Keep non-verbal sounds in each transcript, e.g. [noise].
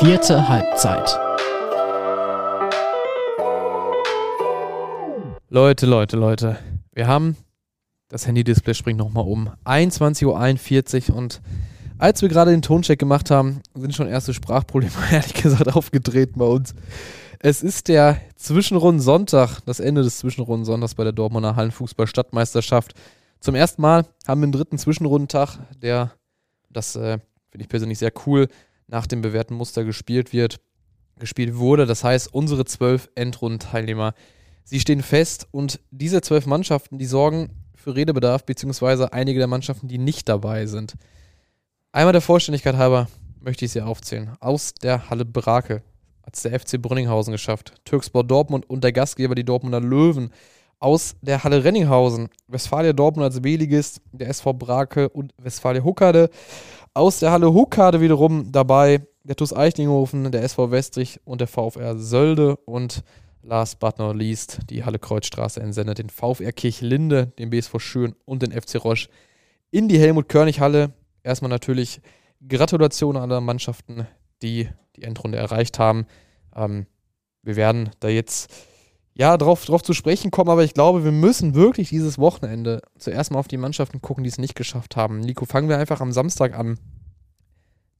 Vierte Halbzeit. Leute, Leute, Leute. Wir haben das Handy-Display springt nochmal um. 21.41 Uhr und als wir gerade den Toncheck gemacht haben, sind schon erste Sprachprobleme, [laughs] ehrlich gesagt, aufgetreten bei uns. Es ist der Zwischenrunden-Sonntag, das Ende des Zwischenrunden-Sonntags bei der Dortmunder Hallenfußball-Stadtmeisterschaft. Zum ersten Mal haben wir einen dritten Zwischenrundentag, der, das äh, finde ich persönlich sehr cool, nach dem bewährten Muster gespielt wird, gespielt wurde. Das heißt, unsere zwölf Endrundenteilnehmer, sie stehen fest und diese zwölf Mannschaften, die sorgen für Redebedarf, beziehungsweise einige der Mannschaften, die nicht dabei sind. Einmal der Vollständigkeit halber möchte ich sie aufzählen. Aus der Halle Brake hat es der FC Brünninghausen geschafft. Türkspor Dortmund und der Gastgeber, die Dortmunder Löwen. Aus der Halle Renninghausen, Westfalia Dortmund als B-Ligist, der SV Brake und Westfalia Huckade. Aus der Halle Huckade wiederum dabei der TuS Eichlinghofen, der SV Westrich und der VfR Sölde. Und last but not least die Halle Kreuzstraße entsendet den VfR Kirchlinde, den BSV Schön und den FC Roche in die Helmut-Körnig-Halle. Erstmal natürlich Gratulation an alle Mannschaften, die die Endrunde erreicht haben. Ähm, wir werden da jetzt ja drauf, drauf zu sprechen kommen, aber ich glaube, wir müssen wirklich dieses Wochenende zuerst mal auf die Mannschaften gucken, die es nicht geschafft haben. Nico, fangen wir einfach am Samstag an.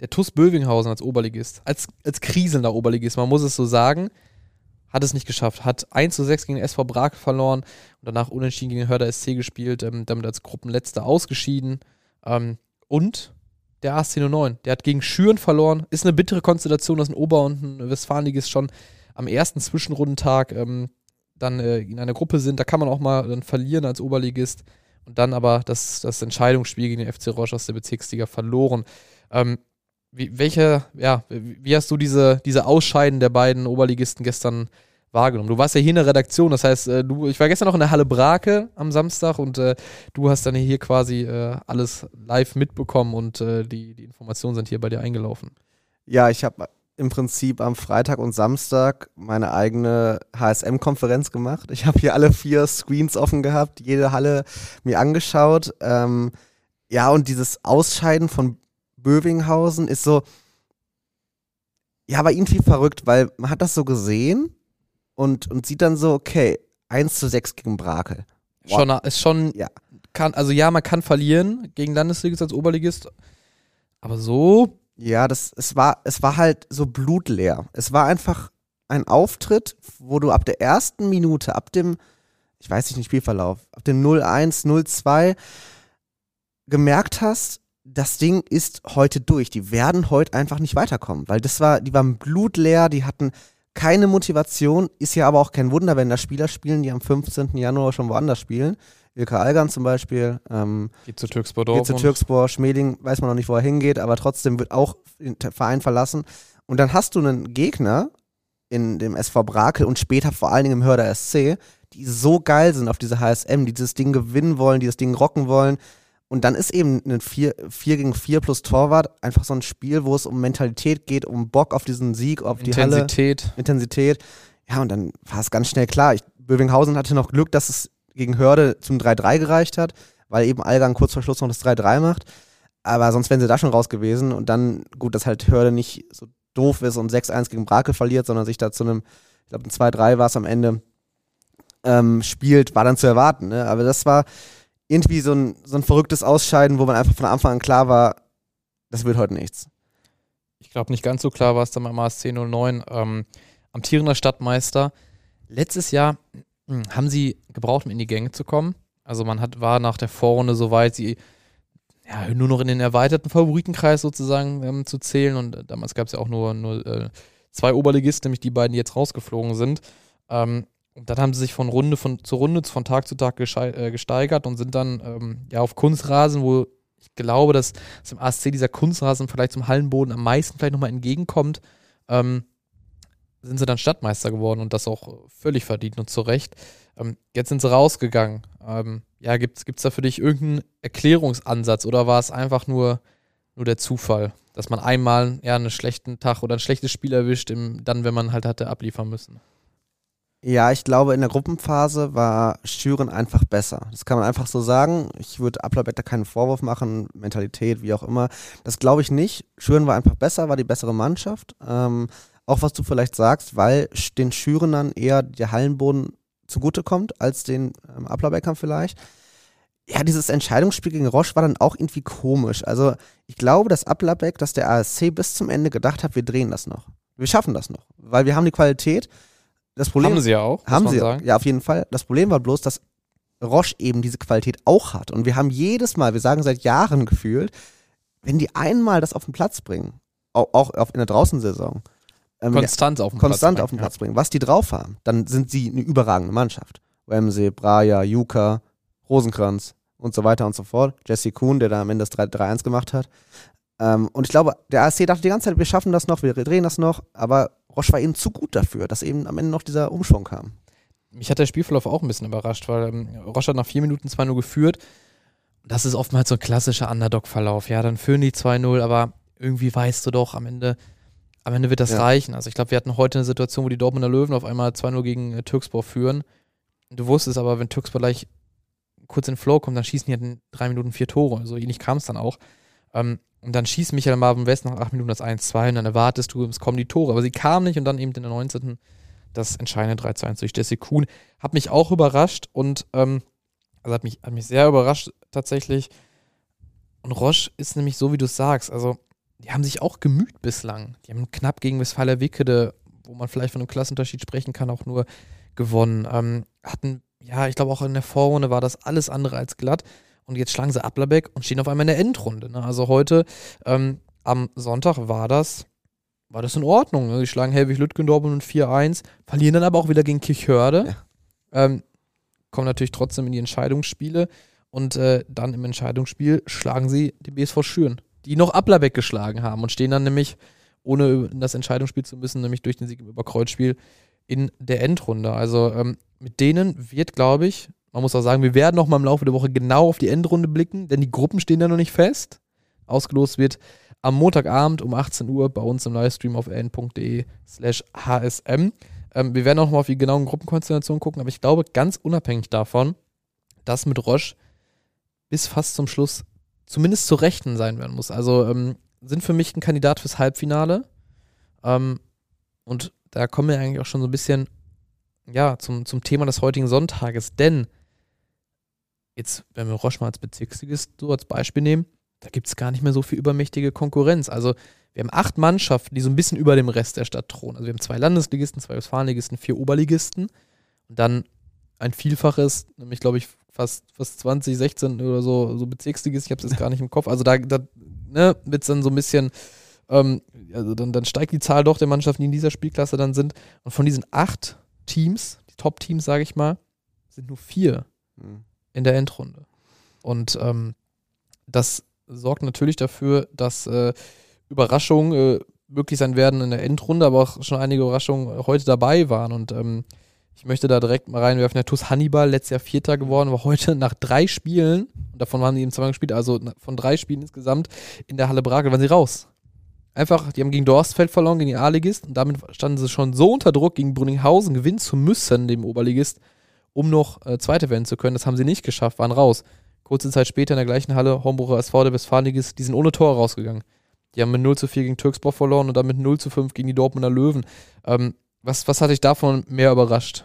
Der TUS Bövinghausen als Oberligist, als, als kriselnder Oberligist, man muss es so sagen, hat es nicht geschafft. Hat 1 zu 6 gegen SV Brake verloren und danach unentschieden gegen Hörder SC gespielt, ähm, damit als Gruppenletzter ausgeschieden. Ähm, und der AC 09. Der hat gegen Schüren verloren. Ist eine bittere Konstellation, dass ein Ober- und ein Westfalenligist schon am ersten Zwischenrundentag ähm, dann äh, in einer Gruppe sind. Da kann man auch mal dann verlieren als Oberligist. Und dann aber das, das Entscheidungsspiel gegen den FC Roche aus der Bezirksliga verloren. Ähm, wie, welche, ja, wie hast du diese, diese Ausscheiden der beiden Oberligisten gestern wahrgenommen? Du warst ja hier in der Redaktion, das heißt, äh, du, ich war gestern noch in der Halle Brake am Samstag und äh, du hast dann hier quasi äh, alles live mitbekommen und äh, die, die Informationen sind hier bei dir eingelaufen. Ja, ich habe im Prinzip am Freitag und Samstag meine eigene HSM-Konferenz gemacht. Ich habe hier alle vier Screens offen gehabt, jede Halle mir angeschaut. Ähm, ja, und dieses Ausscheiden von Bövinghausen ist so, ja, aber irgendwie verrückt, weil man hat das so gesehen und, und sieht dann so, okay, 1 zu 6 gegen Brakel. Wow. Schon, ist schon, Ja. kann, also ja, man kann verlieren gegen Landesligist als Oberligist, aber so, Ja, das, es war, es war halt so blutleer. Es war einfach ein Auftritt, wo du ab der ersten Minute, ab dem, ich weiß nicht, Spielverlauf, ab dem 0-1, 0-2 gemerkt hast, das Ding ist heute durch. Die werden heute einfach nicht weiterkommen, weil das war, die waren blutleer, die hatten keine Motivation. Ist ja aber auch kein Wunder, wenn da Spieler spielen, die am 15. Januar schon woanders spielen. Ilka Algan zum Beispiel. Ähm, geht zu Türkspor geht zu Türkspor, Schmeling, weiß man noch nicht, wo er hingeht, aber trotzdem wird auch den Verein verlassen. Und dann hast du einen Gegner in dem SV Brakel und später vor allen Dingen im Hörder SC, die so geil sind auf diese HSM, die dieses Ding gewinnen wollen, die das Ding rocken wollen. Und dann ist eben ein 4, 4 gegen 4 plus Torwart einfach so ein Spiel, wo es um Mentalität geht, um Bock auf diesen Sieg, auf die Halle. Intensität. Intensität. Ja, und dann war es ganz schnell klar. Ich, Bövinghausen hatte noch Glück, dass es gegen Hörde zum 3-3 gereicht hat, weil eben Algan kurz vor Schluss noch das 3-3 macht. Aber sonst wären sie da schon raus gewesen. Und dann, gut, dass halt Hörde nicht so doof ist und 6-1 gegen Brakel verliert, sondern sich da zu einem, ich glaube, ein 2-3 war es am Ende, ähm, spielt, war dann zu erwarten. Ne? Aber das war irgendwie so ein, so ein verrücktes Ausscheiden, wo man einfach von Anfang an klar war, das wird heute nichts. Ich glaube, nicht ganz so klar war es dann beim ASC 09. Ähm, amtierender Stadtmeister. Letztes Jahr haben sie gebraucht, um in die Gänge zu kommen. Also man hat, war nach der Vorrunde soweit, sie ja, nur noch in den erweiterten Favoritenkreis sozusagen ähm, zu zählen. Und äh, damals gab es ja auch nur, nur äh, zwei Oberligisten, nämlich die beiden, die jetzt rausgeflogen sind. Ähm, und dann haben sie sich von Runde von, zu Runde, von Tag zu Tag äh, gesteigert und sind dann ähm, ja auf Kunstrasen, wo ich glaube, dass, im ASC dieser Kunstrasen vielleicht zum Hallenboden am meisten vielleicht nochmal entgegenkommt, ähm, sind sie dann Stadtmeister geworden und das auch völlig verdient und zu Recht. Ähm, jetzt sind sie rausgegangen. Ähm, ja, gibt es da für dich irgendeinen Erklärungsansatz oder war es einfach nur, nur der Zufall, dass man einmal eher einen schlechten Tag oder ein schlechtes Spiel erwischt, im, dann, wenn man halt hatte abliefern müssen? Ja, ich glaube, in der Gruppenphase war Schüren einfach besser. Das kann man einfach so sagen. Ich würde da keinen Vorwurf machen, Mentalität, wie auch immer. Das glaube ich nicht. Schüren war einfach besser, war die bessere Mannschaft. Ähm, auch was du vielleicht sagst, weil den Schürenern eher der Hallenboden zugutekommt als den ähm, Applerbeckern vielleicht. Ja, dieses Entscheidungsspiel gegen Roche war dann auch irgendwie komisch. Also ich glaube, dass Applerbeck, dass der ASC bis zum Ende gedacht hat, wir drehen das noch. Wir schaffen das noch, weil wir haben die Qualität das Problem, haben sie ja auch. Haben sie, sagen. ja, auf jeden Fall. Das Problem war bloß, dass Roche eben diese Qualität auch hat. Und wir haben jedes Mal, wir sagen seit Jahren gefühlt, wenn die einmal das auf den Platz bringen, auch, auch in der Draußensaison, ähm, konstant auf den konstant Platz, auf den Platz bringen, was die drauf haben, dann sind sie eine überragende Mannschaft. Wemsey, Braja, Juka, Rosenkranz und so weiter und so fort. Jesse Kuhn, der da am Ende das 3-1 gemacht hat. Ähm, und ich glaube, der ASC dachte die ganze Zeit, wir schaffen das noch, wir drehen das noch, aber Roche war eben zu gut dafür, dass eben am Ende noch dieser Umschwung kam. Mich hat der Spielverlauf auch ein bisschen überrascht, weil ähm, Roche hat nach vier Minuten 2-0 geführt. Das ist oftmals so ein klassischer Underdog-Verlauf. Ja, dann führen die 2-0, aber irgendwie weißt du doch, am Ende, am Ende wird das ja. reichen. Also ich glaube, wir hatten heute eine Situation, wo die Dortmunder Löwen auf einmal 2-0 gegen äh, Türkspor führen. Du wusstest aber, wenn Türkspor gleich kurz in den Flow kommt, dann schießen die halt in drei Minuten vier Tore. So also ähnlich kam es dann auch. Ähm, und dann schießt Michael Marvin West nach acht Minuten das 1-2 und dann erwartest du, es kommen die Tore. Aber sie kamen nicht und dann eben in der 19. das entscheidende 3-1 durch Jesse Kuhn. Hat mich auch überrascht und ähm, also hat mich, hat mich sehr überrascht tatsächlich. Und Roche ist nämlich so, wie du es sagst. Also, die haben sich auch gemüht bislang. Die haben knapp gegen Westfaler Wickede, wo man vielleicht von einem Klassenunterschied sprechen kann, auch nur gewonnen. Ähm, hatten, ja, ich glaube auch in der Vorrunde war das alles andere als glatt. Und jetzt schlagen sie Ablerbeck und stehen auf einmal in der Endrunde. Ne? Also heute ähm, am Sonntag war das, war das in Ordnung. Ne? Die schlagen Helwig Lütgendorf und 4-1, verlieren dann aber auch wieder gegen Kirchhörde. Ja. Ähm, kommen natürlich trotzdem in die Entscheidungsspiele. Und äh, dann im Entscheidungsspiel schlagen sie die BSV Schüren, die noch Ablerbeck geschlagen haben und stehen dann nämlich, ohne das Entscheidungsspiel zu müssen, nämlich durch den Sieg im Überkreuzspiel in der Endrunde. Also ähm, mit denen wird, glaube ich, man muss auch sagen, wir werden noch mal im Laufe der Woche genau auf die Endrunde blicken, denn die Gruppen stehen ja noch nicht fest. Ausgelost wird am Montagabend um 18 Uhr bei uns im Livestream auf n.de slash hsm. Ähm, wir werden auch mal auf die genauen Gruppenkonstellationen gucken, aber ich glaube, ganz unabhängig davon, dass mit Roche bis fast zum Schluss zumindest zu Rechten sein werden muss. Also ähm, sind für mich ein Kandidat fürs Halbfinale. Ähm, und da kommen wir eigentlich auch schon so ein bisschen ja, zum, zum Thema des heutigen Sonntages. Denn jetzt, wenn wir Roche mal als Bezirksligist so als Beispiel nehmen, da gibt es gar nicht mehr so viel übermächtige Konkurrenz. Also wir haben acht Mannschaften, die so ein bisschen über dem Rest der Stadt thronen. Also wir haben zwei Landesligisten, zwei Westfalenligisten, vier Oberligisten und dann ein Vielfaches, nämlich glaube ich fast, fast 20, 16 oder so, so Bezirksligisten, ich habe es jetzt gar nicht im Kopf. Also da, da ne, wird es dann so ein bisschen, ähm, also dann, dann steigt die Zahl doch der Mannschaften, die in dieser Spielklasse dann sind. Und von diesen acht Teams, die Top-Teams, sage ich mal, sind nur vier. Mhm in der Endrunde. Und ähm, das sorgt natürlich dafür, dass äh, Überraschungen äh, möglich sein werden in der Endrunde, aber auch schon einige Überraschungen heute dabei waren. Und ähm, ich möchte da direkt mal reinwerfen, der TuS Hannibal, letztes Jahr Vierter geworden, war heute [laughs] nach drei Spielen, und davon waren sie eben zweimal gespielt, also von drei Spielen insgesamt in der Halle Brakel, waren sie raus. Einfach, die haben gegen Dorstfeld verloren, gegen die A-Ligist, und damit standen sie schon so unter Druck, gegen Brunninghausen gewinnen zu müssen, dem Oberligist, um noch äh, Zweite werden zu können. Das haben sie nicht geschafft, waren raus. Kurze Zeit später in der gleichen Halle, Homburger SV, der Westfaligis, die sind ohne Tor rausgegangen. Die haben mit 0 zu 4 gegen Türkspor verloren und dann mit 0 zu 5 gegen die Dortmunder Löwen. Ähm, was, was hat dich davon mehr überrascht?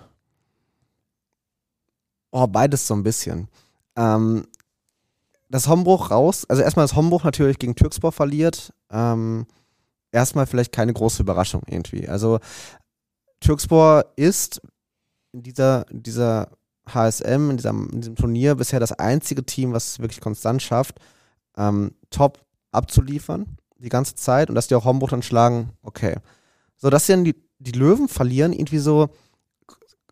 Oh, beides so ein bisschen. Ähm, das Hombruch raus, also erstmal das Hombruch natürlich gegen Türkspor verliert. Ähm, erstmal vielleicht keine große Überraschung irgendwie. Also Türkspor ist in dieser, in dieser HSM, in diesem, in diesem Turnier bisher das einzige Team, was es wirklich konstant schafft, ähm, top abzuliefern die ganze Zeit und dass die auch Homburg dann schlagen, okay. So, dass dann die, die Löwen verlieren, irgendwie so,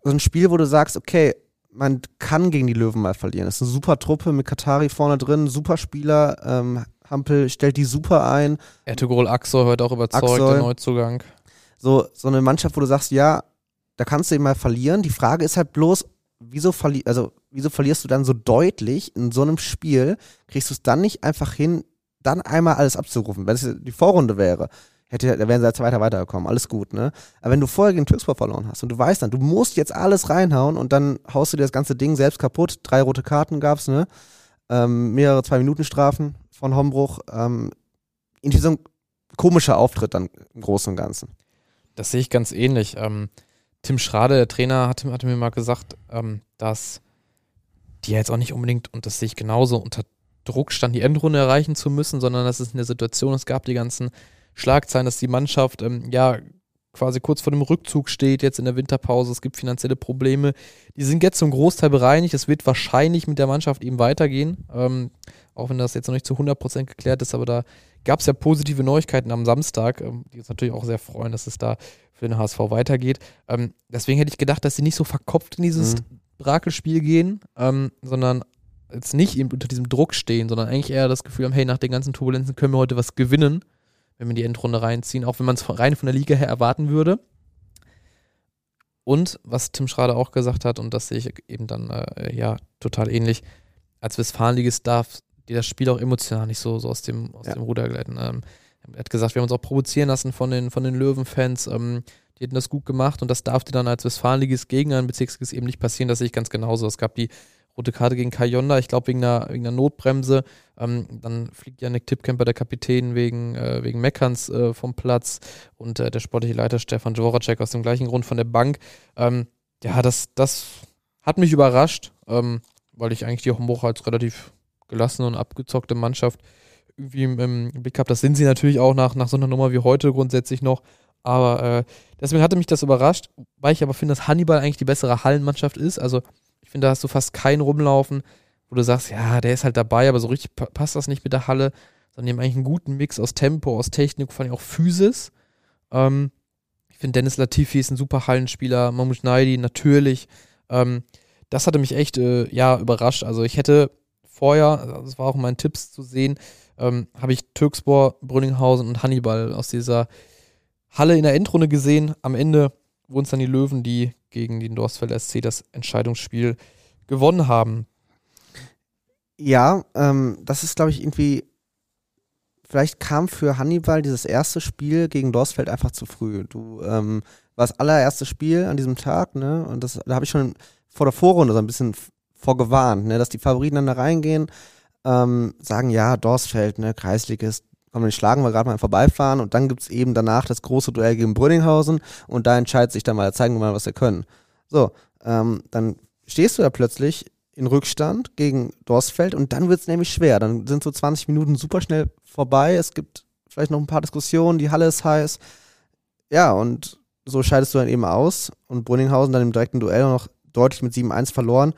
so ein Spiel, wo du sagst, okay, man kann gegen die Löwen mal verlieren. Das ist eine super Truppe mit Katari vorne drin, super Spieler. Ähm, Hampel stellt die super ein. Ertugol Axel heute auch überzeugt, Axel. der Neuzugang. So, so eine Mannschaft, wo du sagst, ja, da kannst du ihn mal verlieren. Die Frage ist halt bloß, wieso, verli also, wieso verlierst du dann so deutlich in so einem Spiel? Kriegst du es dann nicht einfach hin, dann einmal alles abzurufen? Wenn es die Vorrunde wäre, hätte, da wären sie als Zweiter weitergekommen. Alles gut, ne? Aber wenn du vorher gegen Türkspor verloren hast und du weißt dann, du musst jetzt alles reinhauen und dann haust du dir das ganze Ding selbst kaputt. Drei rote Karten gab's, ne? Ähm, mehrere Zwei-Minuten-Strafen von Hombruch. Ähm, irgendwie so ein komischer Auftritt dann im Großen und Ganzen. Das sehe ich ganz ähnlich. Ähm, Tim Schrade, der Trainer, hatte, hatte mir mal gesagt, ähm, dass die jetzt auch nicht unbedingt, und das sehe ich genauso, unter Druck stand, die Endrunde erreichen zu müssen, sondern dass es in der Situation, es gab die ganzen Schlagzeilen, dass die Mannschaft ähm, ja quasi kurz vor dem Rückzug steht, jetzt in der Winterpause, es gibt finanzielle Probleme. Die sind jetzt zum Großteil bereinigt, es wird wahrscheinlich mit der Mannschaft eben weitergehen, ähm, auch wenn das jetzt noch nicht zu 100% geklärt ist, aber da gab es ja positive Neuigkeiten am Samstag, ähm, die uns natürlich auch sehr freuen, dass es da für den HSV weitergeht. Ähm, deswegen hätte ich gedacht, dass sie nicht so verkopft in dieses mhm. Brakelspiel gehen, ähm, sondern jetzt nicht eben unter diesem Druck stehen, sondern eigentlich eher das Gefühl haben, hey, nach den ganzen Turbulenzen können wir heute was gewinnen, wenn wir die Endrunde reinziehen, auch wenn man es rein von der Liga her erwarten würde. Und was Tim Schrader auch gesagt hat, und das sehe ich eben dann äh, ja total ähnlich, als Westfalenligist darf dir das Spiel auch emotional nicht so, so aus, dem, aus ja. dem Ruder gleiten. Ähm, er hat gesagt, wir haben uns auch provozieren lassen von den, von den Löwen-Fans. Ähm, die hätten das gut gemacht und das darf dir dann als Westfalenligist gegen einen Bezirksligist eben nicht passieren. Das sehe ich ganz genauso. Es gab die rote Karte gegen Kayonda, ich glaube wegen einer, wegen einer Notbremse. Ähm, dann fliegt Janik Tippkemper, der Kapitän, wegen, äh, wegen Meckerns äh, vom Platz und äh, der sportliche Leiter Stefan Dvoracek aus dem gleichen Grund von der Bank. Ähm, ja, das, das hat mich überrascht, ähm, weil ich eigentlich die Homburg als relativ gelassene und abgezockte Mannschaft irgendwie im, im Blick habe. Das sind sie natürlich auch nach, nach so einer Nummer wie heute grundsätzlich noch. Aber äh, deswegen hatte mich das überrascht, weil ich aber finde, dass Hannibal eigentlich die bessere Hallenmannschaft ist. Also ich finde, da hast du fast keinen rumlaufen, wo du sagst, ja, der ist halt dabei, aber so richtig passt das nicht mit der Halle. Sondern die haben eigentlich einen guten Mix aus Tempo, aus Technik, vor allem auch Physis. Ähm, ich finde, Dennis Latifi ist ein super Hallenspieler, Mahmoud Naidi natürlich. Ähm, das hatte mich echt, äh, ja, überrascht. Also ich hätte vorher, das war auch in meinen Tipps zu sehen, ähm, habe ich Türkspor, Brünninghausen und Hannibal aus dieser Halle in der Endrunde gesehen. Am Ende wurden es dann die Löwen, die gegen den Dorsfelder SC das Entscheidungsspiel gewonnen haben. Ja, ähm, das ist, glaube ich, irgendwie. Vielleicht kam für Hannibal dieses erste Spiel gegen Dorsfeld einfach zu früh. Du ähm, war das allererste Spiel an diesem Tag, ne? Und das, da habe ich schon vor der Vorrunde so ein bisschen vorgewarnt, ne? dass die Favoriten dann da reingehen ähm, sagen, ja, Dorsfeld, ne, Kreisligist, komm, den schlagen wir gerade mal Vorbeifahren und dann gibt es eben danach das große Duell gegen Brünninghausen und da entscheidet sich dann mal, zeigen wir mal, was wir können. So, ähm, dann stehst du da plötzlich in Rückstand gegen Dorsfeld und dann wird es nämlich schwer. Dann sind so 20 Minuten super schnell vorbei. Es gibt vielleicht noch ein paar Diskussionen, die Halle ist heiß. Ja, und so scheidest du dann eben aus und Brünninghausen dann im direkten Duell noch deutlich mit 7-1 verloren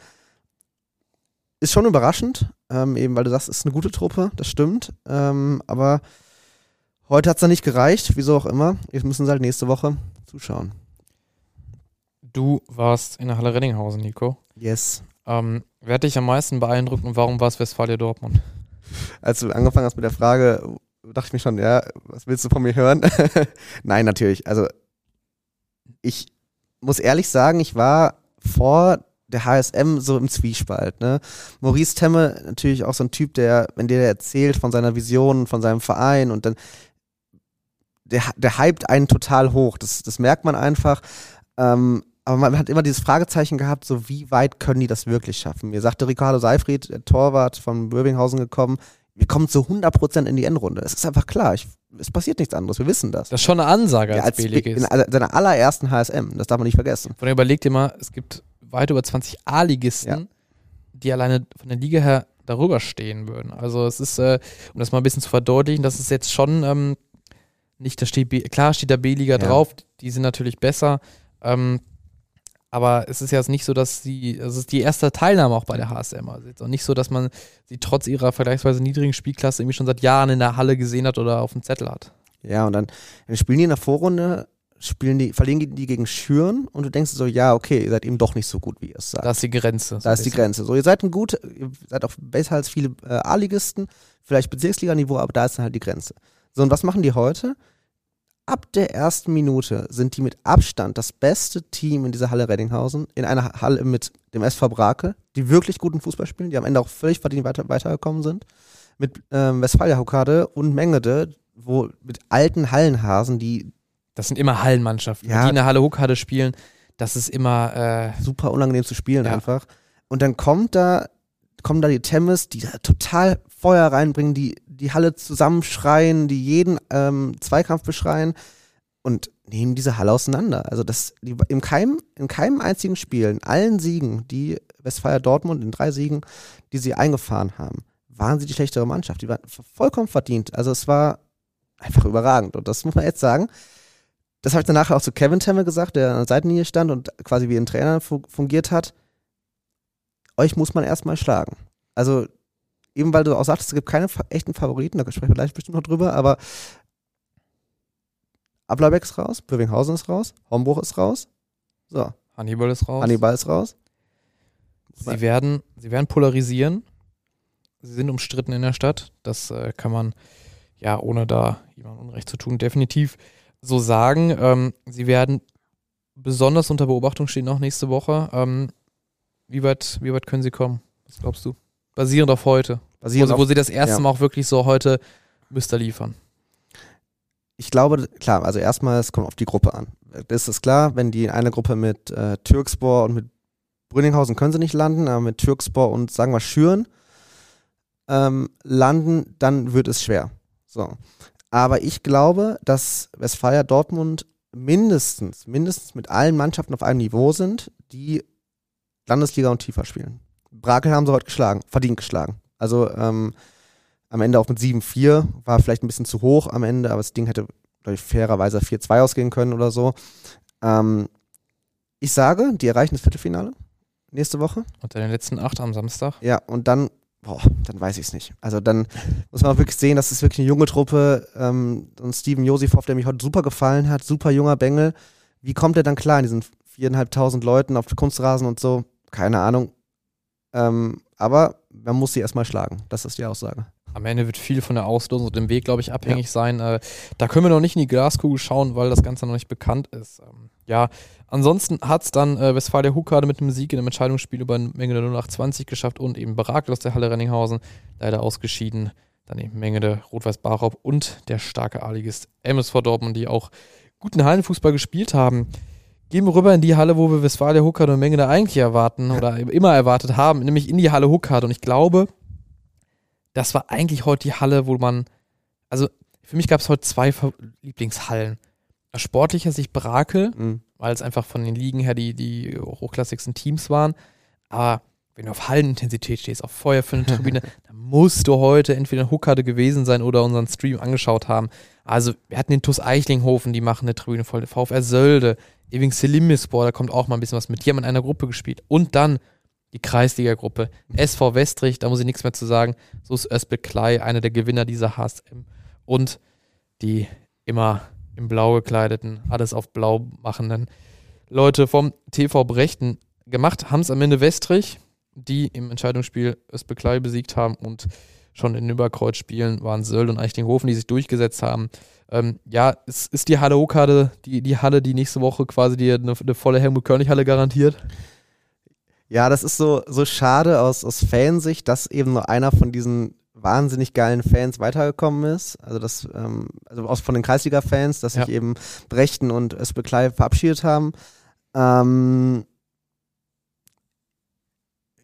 ist schon überraschend, ähm, eben weil du sagst, es ist eine gute Truppe, das stimmt. Ähm, aber heute hat es dann nicht gereicht, wieso auch immer. Jetzt müssen sie halt nächste Woche zuschauen. Du warst in der Halle Renninghausen, Nico. Yes. Ähm, wer hat dich am meisten beeindruckt und warum war es Westfalia Dortmund? [laughs] Als du angefangen hast mit der Frage, dachte ich mir schon, ja, was willst du von mir hören? [laughs] Nein, natürlich. Also, ich muss ehrlich sagen, ich war vor der HSM so im Zwiespalt. Ne? Maurice Temme natürlich auch so ein Typ, der, wenn der erzählt von seiner Vision, von seinem Verein und dann der, der hypt einen total hoch. Das, das merkt man einfach. Ähm, aber man hat immer dieses Fragezeichen gehabt, so wie weit können die das wirklich schaffen? Mir sagte Ricardo Seifried, der Torwart von Böbinghausen gekommen, wir kommen zu 100% in die Endrunde. Es ist einfach klar, ich, es passiert nichts anderes, wir wissen das. Das ist schon eine Ansage als, ja, als ist. In seiner allerersten HSM, das darf man nicht vergessen. Von überleg dir mal, es gibt weit über 20 A-Ligisten, ja. die alleine von der Liga her darüber stehen würden. Also es ist, äh, um das mal ein bisschen zu verdeutlichen, das ist jetzt schon ähm, nicht, da steht B, klar steht da B-Liga ja. drauf, die sind natürlich besser, ähm, aber es ist ja nicht so, dass sie, es ist die erste Teilnahme auch bei der HSM. Also jetzt auch nicht so, dass man sie trotz ihrer vergleichsweise niedrigen Spielklasse irgendwie schon seit Jahren in der Halle gesehen hat oder auf dem Zettel hat. Ja, und dann, dann spielen die in der Vorrunde spielen die, verlieren die gegen Schüren und du denkst so, ja, okay, ihr seid eben doch nicht so gut, wie ihr es sagt. Da ist die Grenze. Da ist die Grenze. So, ihr seid ein gut, ihr seid auch besser als viele äh, A-Ligisten, vielleicht Bezirksliga-Niveau, aber da ist dann halt die Grenze. So, und was machen die heute? Ab der ersten Minute sind die mit Abstand das beste Team in dieser Halle Reddinghausen, in einer Halle mit dem SV Brake, die wirklich guten Fußball spielen, die am Ende auch völlig verdient weiter, weitergekommen sind, mit ähm, Westfalia Hokade und Mengede, wo mit alten Hallenhasen, die Das sind immer Hallenmannschaften. Ja. Die in der Halle Huckhalle spielen, das ist immer, äh, super unangenehm zu spielen Ja. einfach. Und dann kommt da, kommen da die Temmes, die da total Feuer reinbringen, die die Halle zusammenschreien, die jeden ähm, Zweikampf beschreien und nehmen diese Halle auseinander. Also das, die, in, keinem, in keinem einzigen Spiel, in allen Siegen, die Westfalia Dortmund, in drei Siegen, die sie eingefahren haben, waren sie die schlechtere Mannschaft. Die waren vollkommen verdient. Also es war einfach überragend. Und das muss man jetzt sagen. Das habe ich danach auch zu Kevin Temme gesagt, der an der Seitenlinie stand und quasi wie ein Trainer fu fungiert hat. Euch muss man erstmal schlagen. Also, eben weil du auch sagtest, es gibt keine echten Favoriten, da sprechen wir gleich bestimmt noch drüber, aber Ablerbeck ist raus, Bövinghausen ist raus, Hombruch ist raus. So, Hannibal ist raus. Hannibal ist raus. Sie werden, sie werden polarisieren. Sie sind umstritten in der Stadt. Das äh, kann man, ja, ohne da jemandem Unrecht zu tun, definitiv so sagen. Ähm, sie werden besonders unter Beobachtung stehen auch nächste Woche. Ähm, wie, weit, wie weit können sie kommen? Was glaubst du? Basierend auf heute. Wo, Basierend sie- auf wo sie das erste ja. Mal auch wirklich so heute müsste liefern. ich glaube, klar, also erstmal, es kommt auf die Gruppe an. Das ist klar, wenn die eine Gruppe mit äh, Türkspor und mit Brünninghausen können sie nicht landen, aber mit Türkspor und sagen wir Schüren ähm, landen, dann wird es schwer. So. Aber ich glaube, dass Westfalia Dortmund mindestens, mindestens mit allen Mannschaften auf einem Niveau sind, die Landesliga und tiefer spielen. Brakel haben sie heute geschlagen, verdient geschlagen. Also ähm, am Ende auch mit 7-4, war vielleicht ein bisschen zu hoch am Ende, aber das Ding hätte, glaube ich, fairerweise 4-2 ausgehen können oder so. Ähm, ich sage, die erreichen das Viertelfinale nächste Woche. Unter den letzten acht am Samstag. Ja, und dann, boah, dann weiß ich es nicht. Also dann muss man auch wirklich sehen, das ist wirklich eine junge Truppe. Ähm, und Steven Josifov, der mich heute super gefallen hat, super junger Bengel. Wie kommt er dann klar in diesen viereinhalbtausend Leuten auf Kunstrasen und so? Keine Ahnung. Ähm, aber man muss sie erstmal schlagen. Das ist die Aussage. Am Ende wird viel von der Auslosung und dem Weg, glaube ich, abhängig sein. Äh, da können wir noch nicht in die Glaskugel schauen, weil das Ganze noch nicht bekannt ist. Ähm, ja, ansonsten hat es dann äh, Westfalia Huckade mit einem Sieg in einem Entscheidungsspiel über eine Menge der 0820 geschafft und eben Barakel aus der Halle Renninghausen leider ausgeschieden. Dann eben Menge der Rot-Weiß Barop und der starke A-Ligist MSV Dortmund, die auch guten Hallenfußball gespielt haben. Gehen wir rüber in die Halle, wo wir Westfalia Huckade und Menge da eigentlich erwarten [laughs] oder immer erwartet haben, nämlich in die Halle Huckade. Und ich glaube, das war eigentlich heute die Halle, wo man, also für mich gab es heute zwei Lieblingshallen. Sportlicher Sicht Brakel, Mhm. weil es einfach von den Ligen her die, die hochklassigsten Teams waren. Aber wenn du auf Hallenintensität stehst, auf Feuer für eine [laughs] Tribüne, dann musst du heute entweder in Huckade gewesen sein oder unseren Stream angeschaut haben. Also wir hatten den TuS Eichlinghofen, die machen eine Tribüne voll. VfR Sölde, Ewing Selimmispor, da kommt auch mal ein bisschen was mit. Die haben in einer Gruppe gespielt. Und dann die Kreisliga-Gruppe. SV Westrich, da muss ich nichts mehr zu sagen. So ist Özbek Klei, einer der Gewinner dieser HSM. Und die immer im Blau gekleideten, alles auf Blau machenden Leute vom TV Brechten gemacht, haben es am Ende Westrich, die im Entscheidungsspiel Özbek Klei besiegt haben und schon in Überkreuzspielen waren Söld und Eichtinghofen, die sich durchgesetzt haben. Ähm, ja, es ist die Halle Hochkarte, die, die Halle, die nächste Woche quasi dir eine, eine volle Helmut-Körnig-Halle garantiert. Ja, das ist so, so schade aus, aus Fansicht, dass eben nur einer von diesen wahnsinnig geilen Fans weitergekommen ist. Also das, ähm, also aus von den Kreisliga-Fans, dass Ja. sich eben Brechten und Ösbeklei verabschiedet haben. Ähm,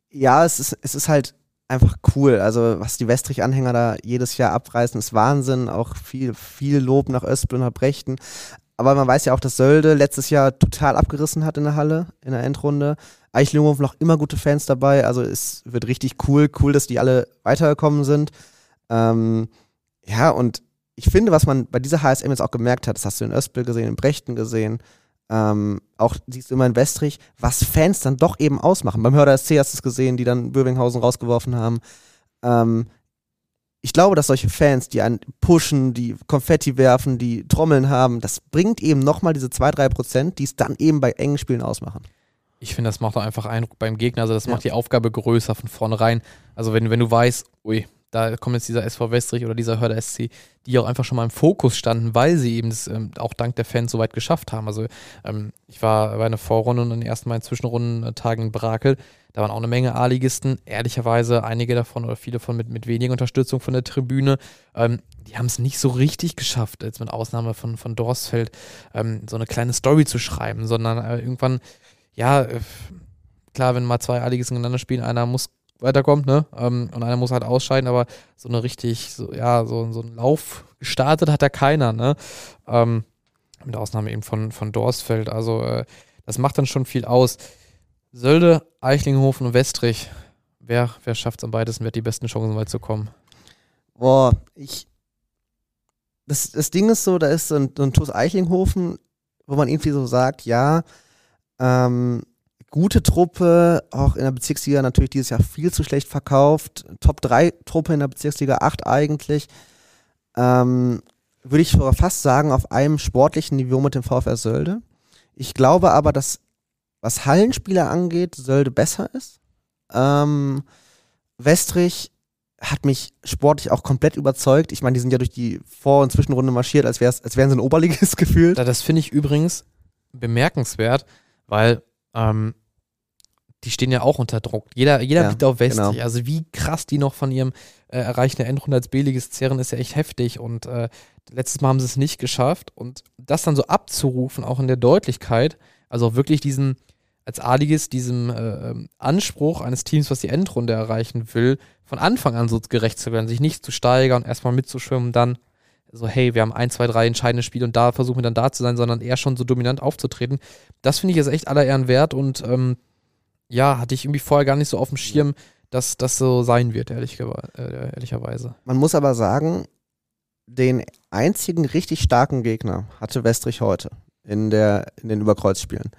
ja, es ist, es ist halt einfach cool. Also, was die Westrich-Anhänger da jedes Jahr abreißen, ist Wahnsinn. Auch viel, viel Lob nach Öspe und nach Brechten. Aber man weiß ja auch, dass Sölde letztes Jahr total abgerissen hat in der Halle, in der Endrunde. Eichlinghof noch immer gute Fans dabei. Also es wird richtig cool. Cool, dass die alle weitergekommen sind. Ähm, ja, und ich finde, was man bei dieser HSM jetzt auch gemerkt hat, das hast du in Öspel gesehen, in Brechten gesehen, ähm, auch siehst du immer in Westrich, was Fans dann doch eben ausmachen. Beim Hörder SC hast du es gesehen, die dann Bövinghausen rausgeworfen haben. Ähm, ich glaube, dass solche Fans, die einen pushen, die Konfetti werfen, die Trommeln haben, das bringt eben nochmal diese 2-3 Prozent, die es dann eben bei engen Spielen ausmachen. Ich finde, das macht auch einfach Eindruck beim Gegner. Also das Ja. macht die Aufgabe größer von vornherein. Also wenn, wenn du weißt, ui, da kommt jetzt dieser SV Westrich oder dieser Hörder SC, die auch einfach schon mal im Fokus standen, weil sie eben das ähm, auch dank der Fans so weit geschafft haben. Also ähm, ich war bei einer Vorrunde und in den ersten Mal Zwischenrundentagen in Brakel. Da waren auch eine Menge A-Ligisten, ehrlicherweise einige davon oder viele von mit, mit weniger Unterstützung von der Tribüne. Ähm, die haben es nicht so richtig geschafft, jetzt mit Ausnahme von, von Dorsfeld, ähm, so eine kleine Story zu schreiben, sondern äh, irgendwann, ja, äh, klar, wenn mal zwei A-Ligisten gegeneinander spielen, einer muss weiterkommt, ne? Ähm, und einer muss halt ausscheiden, aber so eine richtig, so, ja, so, so einen Lauf gestartet hat da keiner, ne? Ähm, mit Ausnahme eben von, von Dorsfeld. Also äh, das macht dann schon viel aus. Sölde, Eichlinghofen und Westrich, wer, wer schafft es am weitesten, wer hat die besten Chancen, weit zu kommen? Boah, ich. Das, das Ding ist so, da ist so ein, so ein TuS Eichlinghofen, wo man irgendwie so sagt, ja, ähm, gute Truppe, auch in der Bezirksliga natürlich dieses Jahr viel zu schlecht verkauft. Top 3 Truppe in der Bezirksliga 8 eigentlich. Ähm, würde ich fast sagen, auf einem sportlichen Niveau mit dem VfR Sölde. Ich glaube aber, dass was Hallenspieler angeht, Sölde besser ist. Ähm, Westrich hat mich sportlich auch komplett überzeugt. Ich meine, die sind ja durch die Vor- und Zwischenrunde marschiert, als, als wären sie ein Oberligist [laughs] gefühlt. Das finde ich übrigens bemerkenswert, weil ähm, die stehen ja auch unter Druck. Jeder, jeder ja, blickt auf Westlich. Genau. Also wie krass die noch von ihrem äh, Erreichen der Endrunde als B-Liges zehren, ist ja echt heftig. Und äh, letztes Mal haben sie es nicht geschafft. Und das dann so abzurufen, auch in der Deutlichkeit, also auch wirklich diesen, als A-Ligist, diesem äh, ähm, Anspruch eines Teams, was die Endrunde erreichen will, von Anfang an so gerecht zu werden, sich nicht zu steigern, erstmal mitzuschwimmen, dann so, hey, wir haben ein, zwei, drei entscheidende Spiele und da versuchen wir dann da zu sein, sondern eher schon so dominant aufzutreten. Das finde ich jetzt echt aller Ehren wert und ähm, ja, hatte ich irgendwie vorher gar nicht so auf dem Schirm, dass das so sein wird, ehrlich, äh, ehrlicherweise. Man muss aber sagen, den einzigen richtig starken Gegner hatte Westrich heute in, der, in den Überkreuzspielen.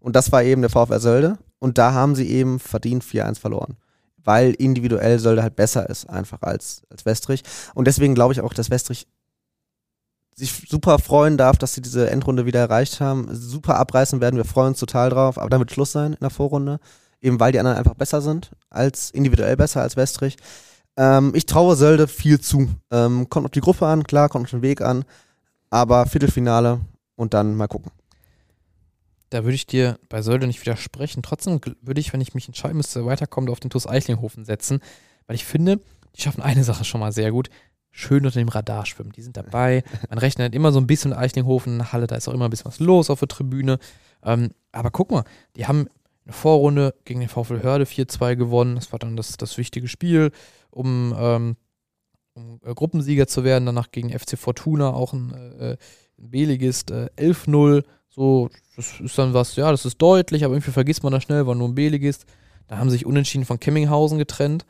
Und das war eben der VfR Sölde. Und da haben sie eben verdient 4-1 verloren. Weil individuell Sölde halt besser ist, einfach als, als Westrich. Und deswegen glaube ich auch, dass Westrich sich super freuen darf, dass sie diese Endrunde wieder erreicht haben. Super abreißen werden, wir freuen uns total drauf, aber damit Schluss sein in der Vorrunde. Eben weil die anderen einfach besser sind, als individuell besser als Westrich. Ähm, ich traue Sölde viel zu. Ähm, kommt auf die Gruppe an, klar, kommt auf den Weg an, aber Viertelfinale und dann mal gucken. Da würde ich dir bei Sölde nicht widersprechen. Trotzdem würde ich, wenn ich mich entscheiden müsste, weiterkommen, auf den TuS Eichlinghofen setzen, weil ich finde, die schaffen eine Sache schon mal sehr gut schön unter dem Radar schwimmen. Die sind dabei. Man rechnet immer so ein bisschen mit Eichlinghofen, Halle, da ist auch immer ein bisschen was los auf der Tribüne. Ähm, aber guck mal, die haben eine Vorrunde gegen den VfL Hörde 4-2 gewonnen. Das war dann das, das wichtige Spiel, um, ähm, um äh, Gruppensieger zu werden. Danach gegen FC Fortuna auch ein, äh, ein B-Ligist äh, 11-0. So, das ist dann was, ja, das ist deutlich, aber irgendwie vergisst man das schnell, war nur ein B-Ligist. Da haben sich unentschieden von Kemminghausen getrennt.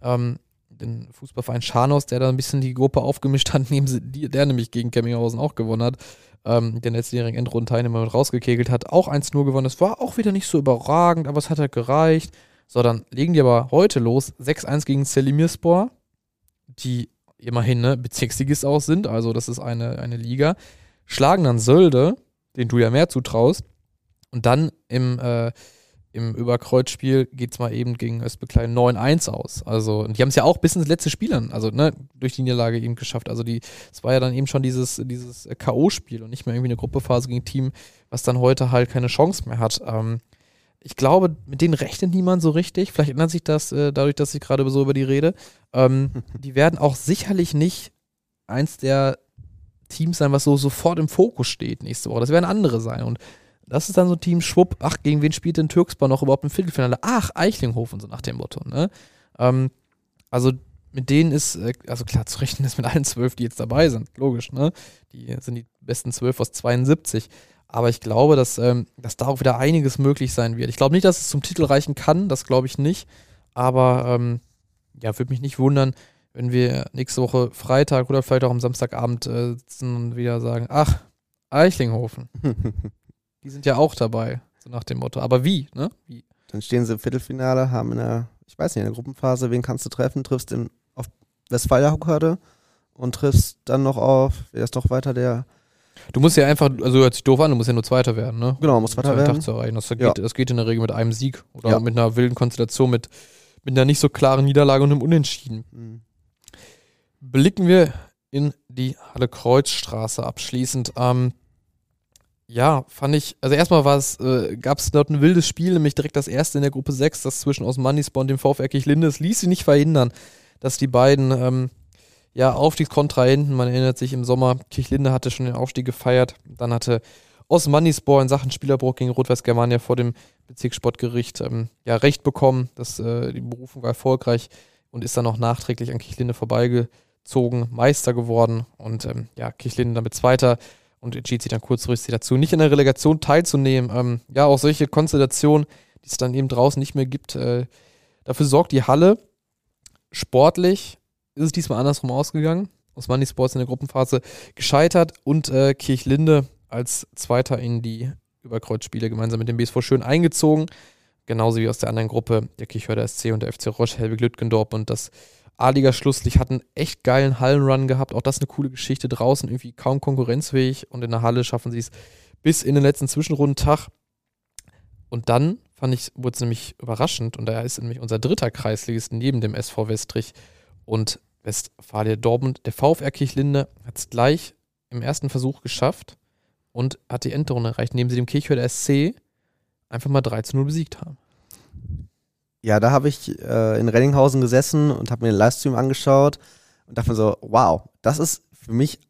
Ähm, den Fußballverein Scharnos, der da ein bisschen die Gruppe aufgemischt hat, [laughs] neben sie, der nämlich gegen Kemminghausen auch gewonnen hat, ähm, den letztjährigen Endrundenteilnehmer mit rausgekegelt hat, auch 1-0 gewonnen. Das war auch wieder nicht so überragend, aber es hat halt gereicht. So, dann legen die aber heute los, 6-1 gegen Selimirspor, die immerhin ne, Bezirksligist auch sind, also das ist eine, eine Liga, schlagen dann Sölde, den du ja mehr zutraust, und dann im äh, im Überkreuzspiel geht es mal eben gegen Östbeklein 9-1 aus. Also, und die haben es ja auch bis ins letzte Spiel dann, also ne, durch die Niederlage eben geschafft. Also die, es war ja dann eben schon dieses, dieses K.O.-Spiel und nicht mehr irgendwie eine Gruppephase gegen ein Team, was dann heute halt keine Chance mehr hat. Ähm, ich glaube, mit denen rechnet niemand so richtig. Vielleicht ändert sich das äh, dadurch, dass ich gerade so über die rede. Ähm, [laughs] die werden auch sicherlich nicht eins der Teams sein, was so sofort im Fokus steht nächste Woche. Das werden andere sein. Und das ist dann so ein Team, schwupp, ach, gegen wen spielt denn Türksbar noch überhaupt im Viertelfinale? Ach, Eichlinghofen, so nach dem Motto, ne? Ähm, also mit denen ist, äh, also klar, zu rechnen ist mit allen zwölf, die jetzt dabei sind, logisch, ne? Die sind die besten zwölf aus 72. Aber ich glaube, dass, ähm, dass da auch wieder einiges möglich sein wird. Ich glaube nicht, dass es zum Titel reichen kann, das glaube ich nicht. Aber ähm, ja, würde mich nicht wundern, wenn wir nächste Woche Freitag oder vielleicht auch am Samstagabend äh, sitzen und wieder sagen, ach, Eichlinghofen. [laughs] Die sind ja auch dabei, so nach dem Motto. Aber wie, ne? Wie? Dann stehen sie im Viertelfinale, haben in der, ich weiß nicht, in der Gruppenphase, wen kannst du treffen? Triffst in, auf Westfalia Huckerde und triffst dann noch auf, wer ist doch weiter der. Du musst ja einfach, also hört sich doof an, du musst ja nur Zweiter werden, ne? Genau, musst Zweiter werden. Tag zu erreichen. Das, geht, ja. das geht in der Regel mit einem Sieg oder ja. mit einer wilden Konstellation, mit, mit einer nicht so klaren Niederlage und einem Unentschieden. Mhm. Blicken wir in die Halle Kreuzstraße abschließend. Ähm, ja, fand ich, also erstmal war es, äh, gab es dort ein wildes Spiel, nämlich direkt das erste in der Gruppe 6, das zwischen Osmanispor und dem VfR Kirchlinde. Es ließ sich nicht verhindern, dass die beiden ähm, ja, Aufstiegskontrahenten, man erinnert sich im Sommer, Kirchlinde hatte schon den Aufstieg gefeiert, dann hatte Osmanispor in Sachen Spielerbruch gegen Rot-Weiß Germania vor dem Bezirkssportgericht ähm, ja, Recht bekommen, dass äh, die Berufung war erfolgreich und ist dann noch nachträglich an Kirchlinde vorbeigezogen, Meister geworden und ähm, ja, Kirchlinde damit Zweiter und entschied sich dann kurzfristig dazu, nicht in der Relegation teilzunehmen. Ähm, ja, auch solche Konstellationen, die es dann eben draußen nicht mehr gibt. Äh, dafür sorgt die Halle. Sportlich ist es diesmal andersrum ausgegangen. Osmani Sports in der Gruppenphase gescheitert und äh, Kirchlinde als Zweiter in die Überkreuzspiele gemeinsam mit dem BSV Schön eingezogen. Genauso wie aus der anderen Gruppe, der Kirchhörder SC und der FC Roche, Helwig Lütgendorp und das A-Liga-Schlusslicht hatten echt geilen Hallenrun gehabt. Auch das eine coole Geschichte. Draußen irgendwie kaum konkurrenzfähig und in der Halle schaffen sie es bis in den letzten Zwischenrundentag. Und dann fand ich, wurde es nämlich überraschend und da ist nämlich unser dritter Kreisligist neben dem SV Westrich und Westfalia Dortmund. Der VfR Kirchlinde hat es gleich im ersten Versuch geschafft und hat die Endrunde erreicht, indem sie dem Kirchhörder SC einfach mal 3 zu 0 besiegt haben. Ja, da habe ich äh, in Renninghausen gesessen und habe mir den Livestream angeschaut und dachte mir so, wow, das ist für mich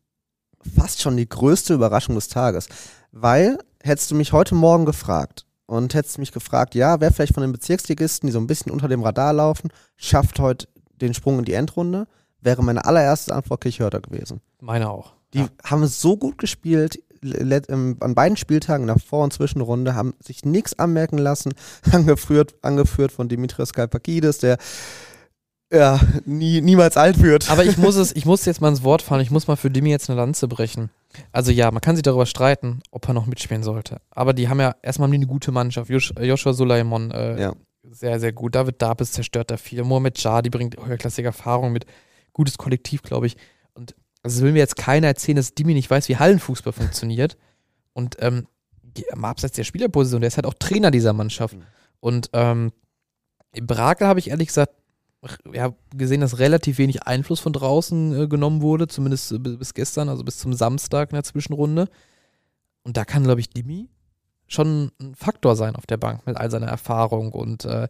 fast schon die größte Überraschung des Tages. Weil, hättest du mich heute Morgen gefragt und hättest mich gefragt, ja, wer vielleicht von den Bezirksligisten, die so ein bisschen unter dem Radar laufen, schafft heute den Sprung in die Endrunde, wäre meine allererste Antwort Kirchhörter gewesen. Meine auch. Die ja. haben so gut gespielt, an beiden Spieltagen nach Vor- und Zwischenrunde haben sich nichts anmerken lassen, [laughs] angeführt, angeführt von Dimitrios Kalpakidis, der ja, nie, niemals alt wird. Aber ich muss [laughs] es, ich muss jetzt mal ins Wort fahren, ich muss mal für Dimi jetzt eine Lanze brechen. Also ja, man kann sich darüber streiten, ob er noch mitspielen sollte. Aber die haben ja erstmal eine gute Mannschaft. Josh, Joshua Sulaimon, äh, ja. sehr, sehr gut. David Dabis zerstört da viel. Mohamed Jadi bringt höherklassige Erfahrung mit. Gutes Kollektiv, glaube ich. Und also will mir jetzt keiner erzählen, dass Dimi nicht weiß, wie Hallenfußball funktioniert. Und ähm, mal abseits der Spielerposition, der ist halt auch Trainer dieser Mannschaft. Mhm. Und ähm, in Brakel habe ich ehrlich gesagt ja, gesehen, dass relativ wenig Einfluss von draußen äh, genommen wurde, zumindest äh, bis gestern, also bis zum Samstag in der Zwischenrunde. Und da kann, glaube ich, Dimi schon ein Faktor sein auf der Bank mit all seiner Erfahrung und äh,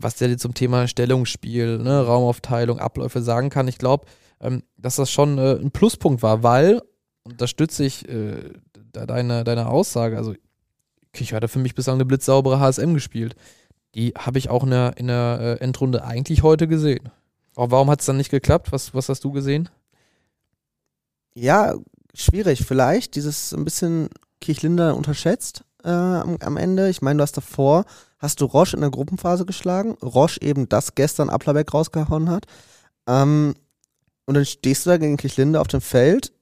was der zum Thema Stellungsspiel, ne, Raumaufteilung, Abläufe sagen kann. Ich glaube, ähm, dass das schon äh, ein Pluspunkt war, weil, und da stütze ich äh, deine, deine Aussage, also Kirch hatte für mich bislang eine blitzsaubere HSM gespielt. Die habe ich auch in der, in der äh, Endrunde eigentlich heute gesehen. Aber warum hat es dann nicht geklappt? Was, was hast du gesehen? Ja, schwierig. Vielleicht dieses ein bisschen Kirchlinder unterschätzt äh, am, am, Ende. Ich meine, du hast davor, hast du Roche in der Gruppenphase geschlagen. Roche eben das gestern Applerbeck rausgehauen hat. Ähm, und dann stehst du da gegen Kirchlinde auf dem Feld,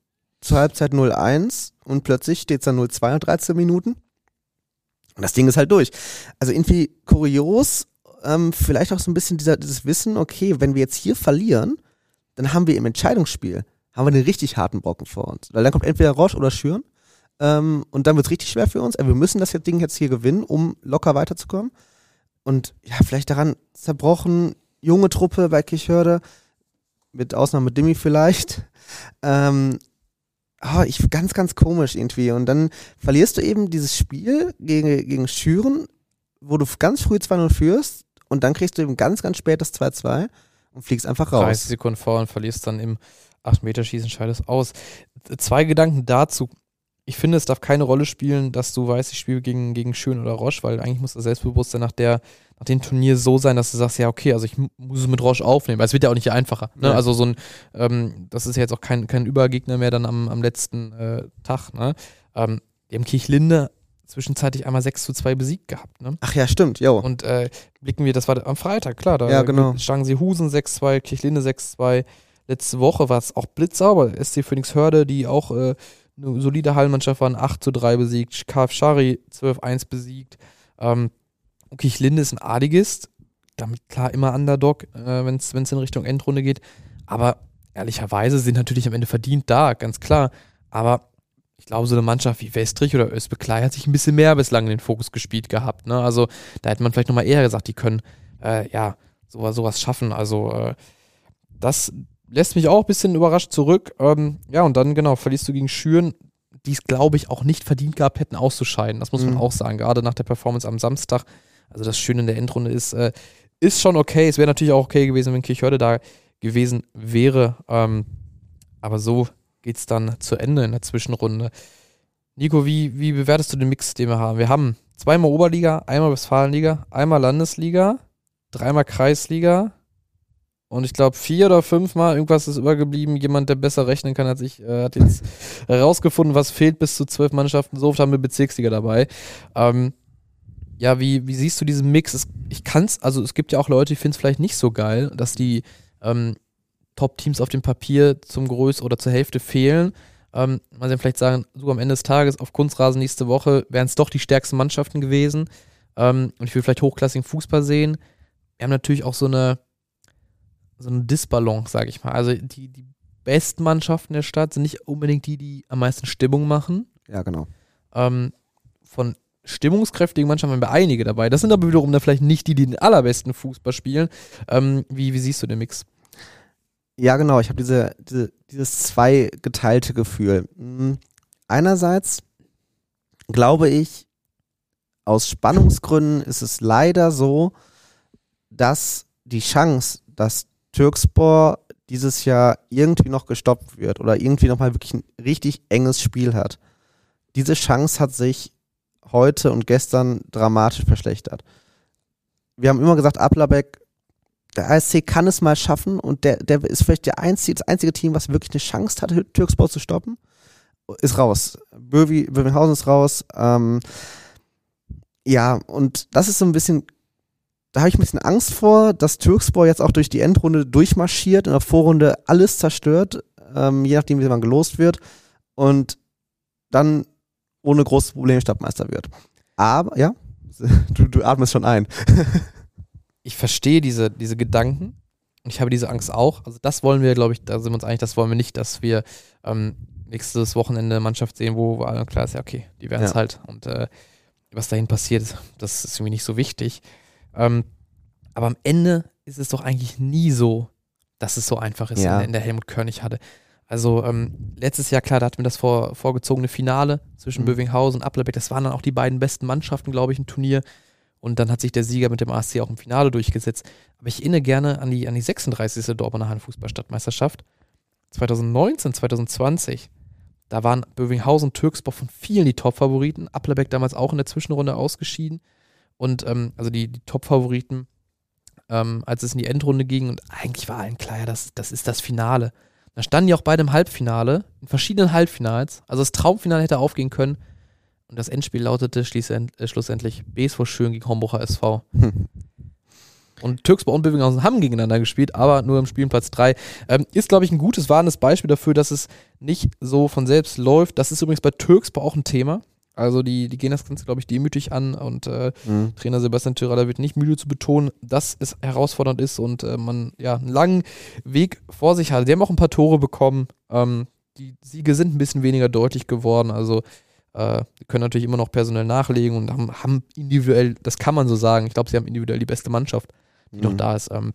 zur Halbzeit 0-1 und plötzlich steht es dann 0-2 nach 13 Minuten. Und das Ding ist halt durch. Also irgendwie kurios, ähm, vielleicht auch so ein bisschen dieser, dieses Wissen, okay, wenn wir jetzt hier verlieren, dann haben wir im Entscheidungsspiel, haben wir einen richtig harten Brocken vor uns. Weil dann kommt entweder Roche oder Schüren ähm, und dann wird es richtig schwer für uns. Aber wir müssen das Ding jetzt hier gewinnen, um locker weiterzukommen. Und ja, vielleicht daran zerbrochen, junge Truppe bei Kirchhörde, mit Ausnahme Dimmy vielleicht. Ähm, oh, ich, ganz, ganz komisch irgendwie. Und dann verlierst du eben dieses Spiel gegen, gegen Schüren, wo du ganz früh 2-0 führst und dann kriegst du eben ganz, ganz spät das 2-2 und fliegst einfach raus. 30 Sekunden vor und verlierst dann im 8-Meter-Schießen, scheidest aus. Zwei Gedanken dazu ich finde, es darf keine Rolle spielen, dass du weißt, ich spiele gegen, gegen Schön oder Roche, weil eigentlich muss das Selbstbewusstsein nach, der, nach dem Turnier so sein, dass du sagst, ja, okay, also ich muss es mit Roche aufnehmen. Weil es wird ja auch nicht einfacher. Ne? Ja. Also so ein, ähm, das ist ja jetzt auch kein, kein Übergegner mehr dann am, am letzten äh, Tag. Ne? Ähm, die haben Kirchlinde zwischenzeitlich einmal 6 zu 2 besiegt gehabt. Ne? Ach ja, stimmt, jo. Und äh, blicken wir, das war am Freitag, klar, da ja, genau. schlagen sie Husen 6-2, Kirchlinde 6-2. Letzte Woche war es auch blitzsauber. SC Phoenix Hörde, die auch äh, eine solide Hallenmannschaft waren 8 zu 3 besiegt, KF Schari 12-1 besiegt. Ähm, Linde ist ein Adigist, damit klar immer Underdog, äh, wenn es in Richtung Endrunde geht. Aber ehrlicherweise sind natürlich am Ende verdient da, ganz klar. Aber ich glaube, so eine Mannschaft wie Westrich oder Özbeklei hat sich ein bisschen mehr bislang in den Fokus gespielt gehabt. Ne? Also da hätte man vielleicht nochmal eher gesagt, die können äh, ja sowas, sowas schaffen. Also äh, das lässt mich auch ein bisschen überrascht zurück. Ähm, ja, und dann, genau, verlierst du gegen Schüren, die es, glaube ich, auch nicht verdient gehabt hätten, auszuscheiden. Das muss man Mhm. auch sagen, gerade nach der Performance am Samstag. Also das Schöne in der Endrunde ist, äh, ist schon okay. Es wäre natürlich auch okay gewesen, wenn Kirchhörde da gewesen wäre. Ähm, aber so geht es dann zu Ende in der Zwischenrunde. Nico, wie, wie bewertest du den Mix, den wir haben? Wir haben zweimal Oberliga, einmal Westfalenliga, einmal Landesliga, dreimal Kreisliga und ich glaube vier oder fünfmal irgendwas ist übergeblieben. Jemand, der besser rechnen kann als ich, äh, hat jetzt [laughs] herausgefunden, was fehlt bis zu zwölf Mannschaften. So oft haben wir Bezirksliga dabei. Ähm, ja, wie, wie siehst du diesen Mix? Es, ich kann's, also es gibt ja auch Leute, die finden es vielleicht nicht so geil, dass die ähm, Top-Teams auf dem Papier zum Größ oder zur Hälfte fehlen. Ähm, man kann vielleicht sagen, so am Ende des Tages auf Kunstrasen nächste Woche wären es doch die stärksten Mannschaften gewesen. Ähm, und ich will vielleicht hochklassigen Fußball sehen. Wir haben natürlich auch so eine, so eine Disbalance, sage ich mal. Also die, die besten Mannschaften der Stadt sind nicht unbedingt die, die am meisten Stimmung machen. Ja, genau. Ähm, von stimmungskräftigen Mannschaften haben wir einige dabei. Das sind aber wiederum dann vielleicht nicht die, die den allerbesten Fußball spielen. Ähm, wie, wie siehst du den Mix? Ja, genau. Ich habe diese, diese, dieses zweigeteilte Gefühl. Mm, Einerseits glaube ich, aus Spannungsgründen ist es leider so, dass die Chance, dass Türkspor dieses Jahr irgendwie noch gestoppt wird oder irgendwie nochmal wirklich ein richtig enges Spiel hat, diese Chance hat sich heute und gestern dramatisch verschlechtert. Wir haben immer gesagt, Applerbeck der ASC kann es mal schaffen und der, der ist vielleicht der einzige, das einzige Team, was wirklich eine Chance hat, Türkspor zu stoppen. Ist raus. Böwi, Bövinghausen ist raus. Ähm, ja, und das ist so ein bisschen, da habe ich ein bisschen Angst vor, dass Türkspor jetzt auch durch die Endrunde durchmarschiert, in der Vorrunde alles zerstört, ähm, je nachdem, wie man gelost wird und dann ohne große Probleme Stadtmeister wird. Aber, ja, [laughs] du, du atmest schon ein. [laughs] ich verstehe diese, diese Gedanken und ich habe diese Angst auch. Also das wollen wir, glaube ich, da sind wir uns einig, das wollen wir nicht, dass wir ähm, nächstes Wochenende Mannschaft sehen, wo, wo klar ist, ja okay, die werden es Ja. halt. Und äh, was dahin passiert, das ist irgendwie nicht so wichtig. Ähm, aber am Ende ist es doch eigentlich nie so, dass es so einfach ist, Ja. in, der- in der Helmut Körnig hatte. Also ähm, letztes Jahr, klar, da hatten wir das vor, vorgezogene Finale zwischen Mhm. Bövinghausen und Applerbeck. Das waren dann auch die beiden besten Mannschaften, glaube ich, im Turnier. Und dann hat sich der Sieger mit dem ASC auch im Finale durchgesetzt. Aber ich erinnere gerne an die, an die 36. Dortmunder Handfußballstadtmeisterschaft. 2019, 2020. Da waren Bövinghausen und Türksburg von vielen die Top-Favoriten. Applerbeck damals auch in der Zwischenrunde ausgeschieden. Und ähm, also die, die Top-Favoriten, ähm, als es in die Endrunde ging. Und eigentlich war allen klar, ja, das, das ist das Finale. Da standen die auch beide im Halbfinale, in verschiedenen Halbfinals. Also das Traumfinale hätte aufgehen können. Und das Endspiel lautete äh, schlussendlich BSV Schön gegen Homburger SV. Hm. Und Türksburg und Bövinghausen haben gegeneinander gespielt, aber nur im Spielplatz 3. Ähm, ist, glaube ich, ein gutes, warnendes Beispiel dafür, dass es nicht so von selbst läuft. Das ist übrigens bei Türksburg auch ein Thema. Also die, die gehen das Ganze, glaube ich, demütig an und äh, Mhm. Trainer Sebastian Tyraller wird nicht müde zu betonen, dass es herausfordernd ist und äh, man ja einen langen Weg vor sich hat. Sie haben auch ein paar Tore bekommen. Ähm, die Siege sind ein bisschen weniger deutlich geworden. Also äh, können natürlich immer noch personell nachlegen und haben, haben individuell, das kann man so sagen, ich glaube, sie haben individuell die beste Mannschaft, die noch Mhm. da ist. Ähm,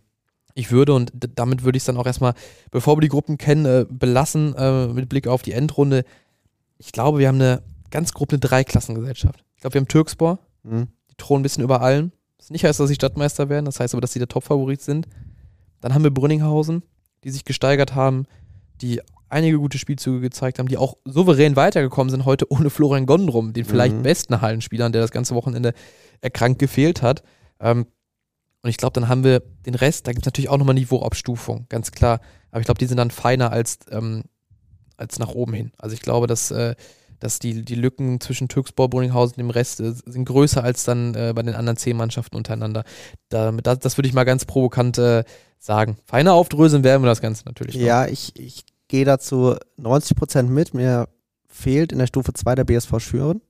ich würde und damit würde ich es dann auch erstmal, bevor wir die Gruppen kennen, äh, belassen äh, mit Blick auf die Endrunde. Ich glaube, wir haben eine ganz grob eine Dreiklassengesellschaft. Ich glaube, wir haben Türkspor, Mhm. die thronen ein bisschen über allen. Das nicht heißt, dass sie Stadtmeister werden, das heißt aber, dass sie der Topfavorit sind. Dann haben wir Brünninghausen, die sich gesteigert haben, die einige gute Spielzüge gezeigt haben, die auch souverän weitergekommen sind heute ohne Florian Gondrum, den vielleicht Mhm. besten Hallenspieler, der das ganze Wochenende erkrankt gefehlt hat. Ähm, und ich glaube, dann haben wir den Rest, da gibt es natürlich auch nochmal Niveauabstufung, ganz klar. Aber ich glaube, die sind dann feiner als, ähm, als nach oben hin. Also ich glaube, dass, äh, dass die, die Lücken zwischen Türkspor, Brunninghausen und dem Rest äh, sind größer als dann äh, bei den anderen zehn Mannschaften untereinander. Da, das, das würde ich mal ganz provokant äh, sagen. Feiner aufdröseln werden wir das Ganze natürlich. noch. Ja, ich, ich gehe dazu 90% mit. Mir fehlt in der Stufe 2 der BSV Schüren,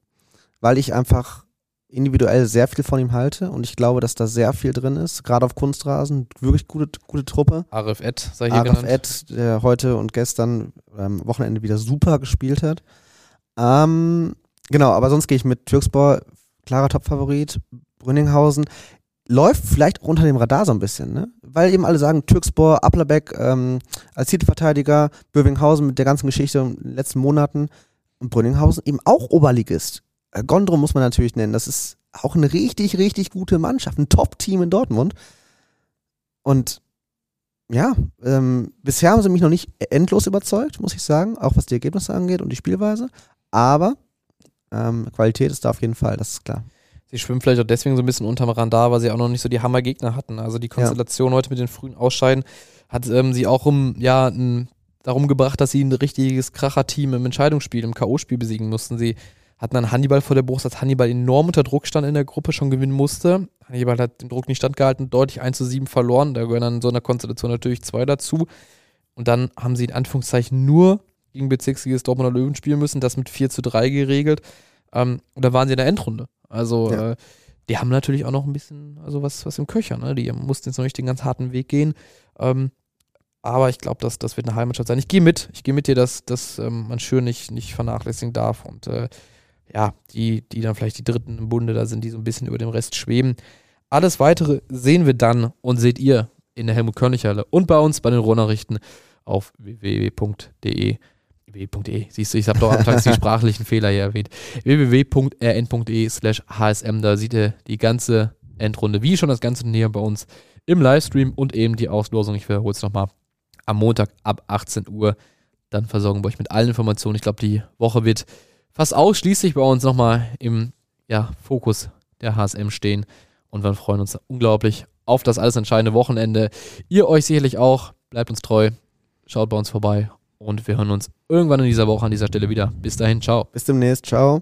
weil ich einfach individuell sehr viel von ihm halte und ich glaube, dass da sehr viel drin ist, gerade auf Kunstrasen. Wirklich gute, gute Truppe. Arif Ed sei hier Araf genannt. Ed, der heute und gestern am Wochenende wieder super gespielt hat. Ähm, genau, aber sonst gehe ich mit Türkspor, klarer Topfavorit, Brünninghausen. läuft vielleicht auch unter dem Radar so ein bisschen, ne? Weil eben alle sagen, Türkspor, Applerbeck ähm, als Titelverteidiger, Bövinghausen mit der ganzen Geschichte in den letzten Monaten und Brünninghausen eben auch Oberligist. Äh, Gondrum muss man natürlich nennen. Das ist auch eine richtig, richtig gute Mannschaft, ein Top-Team in Dortmund. Und ja, ähm, bisher haben sie mich noch nicht endlos überzeugt, muss ich sagen, auch was die Ergebnisse angeht und die Spielweise. Aber ähm, Qualität ist da auf jeden Fall, das ist klar. Sie schwimmen vielleicht auch deswegen so ein bisschen unterm Radar, weil sie auch noch nicht so die Hammergegner hatten. Also die Konstellation ja. heute mit den frühen Ausscheiden hat ähm, sie auch um, ja, ein, darum gebracht, dass sie ein richtiges Kracher-Team im Entscheidungsspiel, im K.O.-Spiel besiegen mussten. Sie hatten dann Hannibal vor der Brust, als Hannibal enorm unter Druck stand in der Gruppe, schon gewinnen musste. Hannibal hat den Druck nicht standgehalten, deutlich 1 zu 7 verloren. Da gehören dann in so einer Konstellation natürlich zwei dazu. Und dann haben sie in Anführungszeichen nur gegen Bezirksliges Dortmunder Löwen spielen müssen, das mit 4 zu 3 geregelt. Ähm, und da waren sie in der Endrunde. Also ja. äh, die haben natürlich auch noch ein bisschen, also was, was im Köcher, ne? Die mussten jetzt noch nicht den ganz harten Weg gehen. Ähm, aber ich glaube, das, das wird eine Heimatstadt sein. Ich gehe mit. Ich gehe mit dir, dass, dass ähm, man Schür nicht, nicht vernachlässigen darf. Und äh, ja, die, die dann vielleicht die Dritten im Bunde da sind, die so ein bisschen über dem Rest schweben. Alles weitere sehen wir dann und seht ihr in der Helmut Körnich Halle und bei uns bei den Rohnachrichten auf www.de www.de. Siehst du, ich habe doch anfangs die [laughs] sprachlichen Fehler hier erwähnt. www.rn.de slash hsm. Da seht ihr die ganze Endrunde, wie schon das ganze Turnier bei uns im Livestream und eben die Auslosung. Ich wiederhole es nochmal am Montag ab 18 Uhr. Dann versorgen wir euch mit allen Informationen. Ich glaube, die Woche wird fast ausschließlich bei uns nochmal im ja, Fokus der HSM stehen. Und wir freuen uns unglaublich auf das alles entscheidende Wochenende. Ihr euch sicherlich auch. Bleibt uns treu. Schaut bei uns vorbei. Und wir hören uns irgendwann in dieser Woche an dieser Stelle wieder. Bis dahin, ciao. Bis demnächst, ciao.